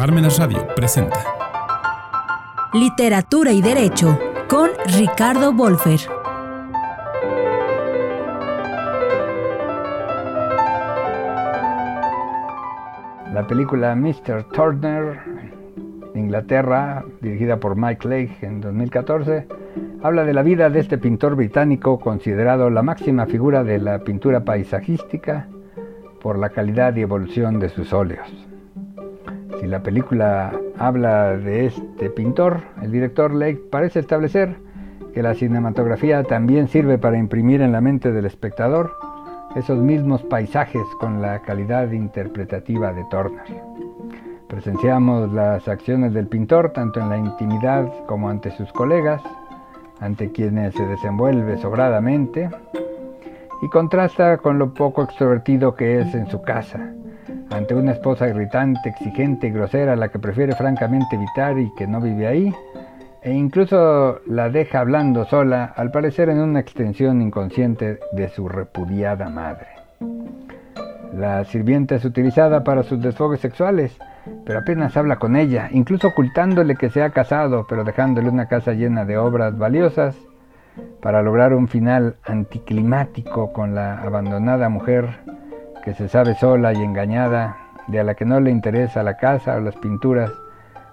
Parmenas Radio presenta Literatura y Derecho con Ricardo Wolfer. La película Mr. Turner, Inglaterra, dirigida por Mike Leigh en 2014, habla de la vida de este pintor británico considerado la máxima figura de la pintura paisajística por la calidad y evolución de sus óleos. Si la película habla de este pintor, el director Lake parece establecer que la cinematografía también sirve para imprimir en la mente del espectador esos mismos paisajes con la calidad interpretativa de Turner. Presenciamos las acciones del pintor tanto en la intimidad como ante sus colegas, ante quienes se desenvuelve sobradamente, y contrasta con lo poco extrovertido que es en su casa, ante una esposa irritante, exigente y grosera, la que prefiere francamente evitar y que no vive ahí, e incluso la deja hablando sola, al parecer en una extensión inconsciente de su repudiada madre. La sirvienta es utilizada para sus desfogues sexuales, pero apenas habla con ella, incluso ocultándole que se ha casado, pero dejándole una casa llena de obras valiosas para lograr un final anticlimático con la abandonada mujer que se sabe sola y engañada, de a la que no le interesa la casa o las pinturas,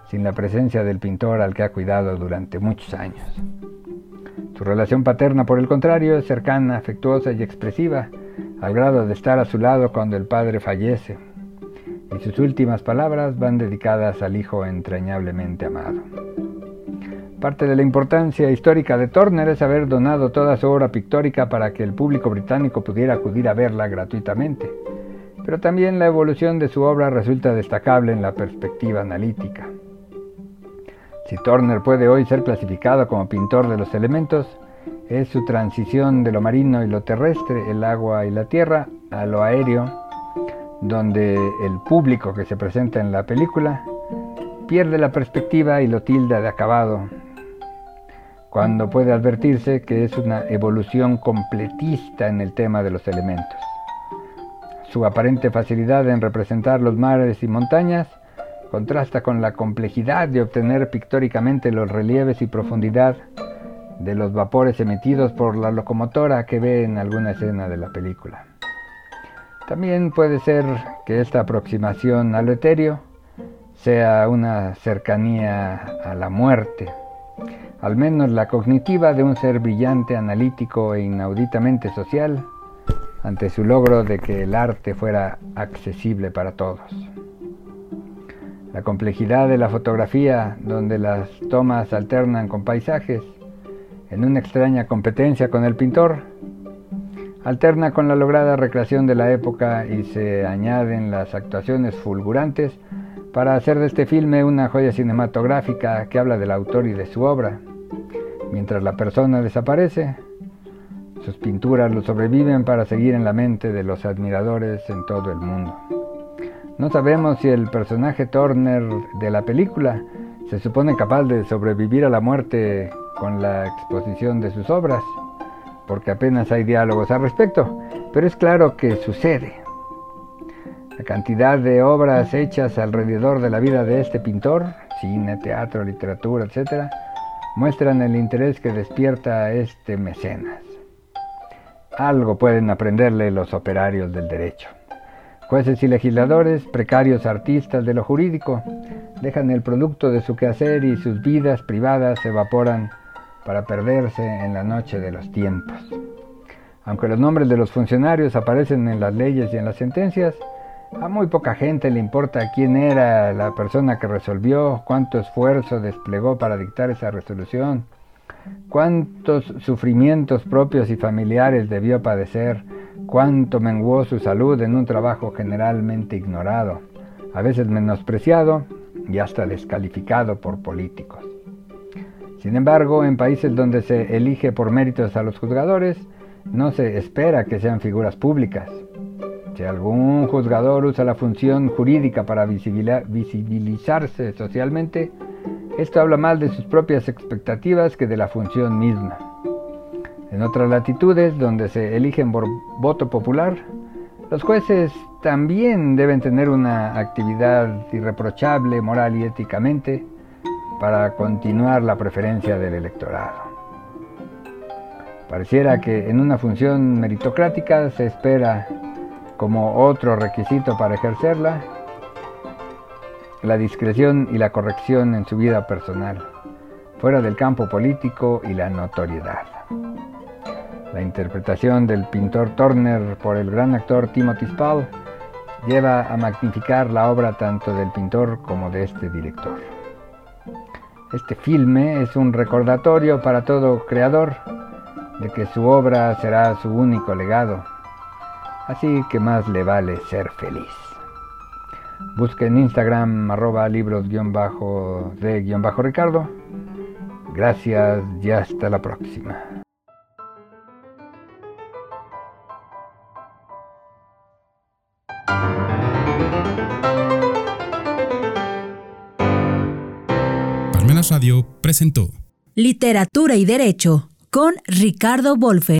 sin la presencia del pintor al que ha cuidado durante muchos años. Su relación paterna, por el contrario, es cercana, afectuosa y expresiva, al grado de estar a su lado cuando el padre fallece, y sus últimas palabras van dedicadas al hijo entrañablemente amado. Parte de la importancia histórica de Turner es haber donado toda su obra pictórica para que el público británico pudiera acudir a verla gratuitamente, pero también la evolución de su obra resulta destacable en la perspectiva analítica. Si Turner puede hoy ser clasificado como pintor de los elementos, es su transición de lo marino y lo terrestre, el agua y la tierra, a lo aéreo, donde el público que se presenta en la película pierde la perspectiva y lo tilda de acabado, cuando puede advertirse que es una evolución completista en el tema de los elementos. Su aparente facilidad en representar los mares y montañas contrasta con la complejidad de obtener pictóricamente los relieves y profundidad de los vapores emitidos por la locomotora que ve en alguna escena de la película. También puede ser que esta aproximación a lo etéreo sea una cercanía a la muerte, al menos la cognitiva de un ser brillante, analítico e inauditamente social, ante su logro de que el arte fuera accesible para todos. La complejidad de la fotografía, donde las tomas alternan con paisajes, en una extraña competencia con el pintor, alterna con la lograda recreación de la época y se añaden las actuaciones fulgurantes para hacer de este filme una joya cinematográfica que habla del autor y de su obra. Mientras la persona desaparece, sus pinturas lo sobreviven para seguir en la mente de los admiradores en todo el mundo. No sabemos si el personaje Turner de la película se supone capaz de sobrevivir a la muerte con la exposición de sus obras, porque apenas hay diálogos al respecto, pero es claro que sucede. La cantidad de obras hechas alrededor de la vida de este pintor, cine, teatro, literatura, etc., muestran el interés que despierta este mecenas. Algo pueden aprenderle los operarios del derecho. Jueces y legisladores, precarios artistas de lo jurídico, dejan el producto de su quehacer y sus vidas privadas se evaporan para perderse en la noche de los tiempos. Aunque los nombres de los funcionarios aparecen en las leyes y en las sentencias, a muy poca gente le importa quién era la persona que resolvió, cuánto esfuerzo desplegó para dictar esa resolución, cuántos sufrimientos propios y familiares debió padecer, cuánto menguó su salud en un trabajo generalmente ignorado, a veces menospreciado y hasta descalificado por políticos. Sin embargo, en países donde se elige por méritos a los juzgadores, no se espera que sean figuras públicas, si algún juzgador usa la función jurídica para visibilizarse socialmente, esto habla más de sus propias expectativas que de la función misma. En otras latitudes, donde se eligen por voto popular, los jueces también deben tener una actividad irreprochable moral y éticamente para continuar la preferencia del electorado. Pareciera que en una función meritocrática se espera como otro requisito para ejercerla la discreción y la corrección en su vida personal, fuera del campo político y la notoriedad. La interpretación del pintor Turner por el gran actor Timothy Spall lleva a magnificar la obra tanto del pintor como de este director. Este filme es un recordatorio para todo creador de que su obra será su único legado, así que más le vale ser feliz. Busque en Instagram arroba libros-de-ricardo. Gracias y hasta la próxima. Radio presentó Literatura y Derecho con Ricardo Wolfer.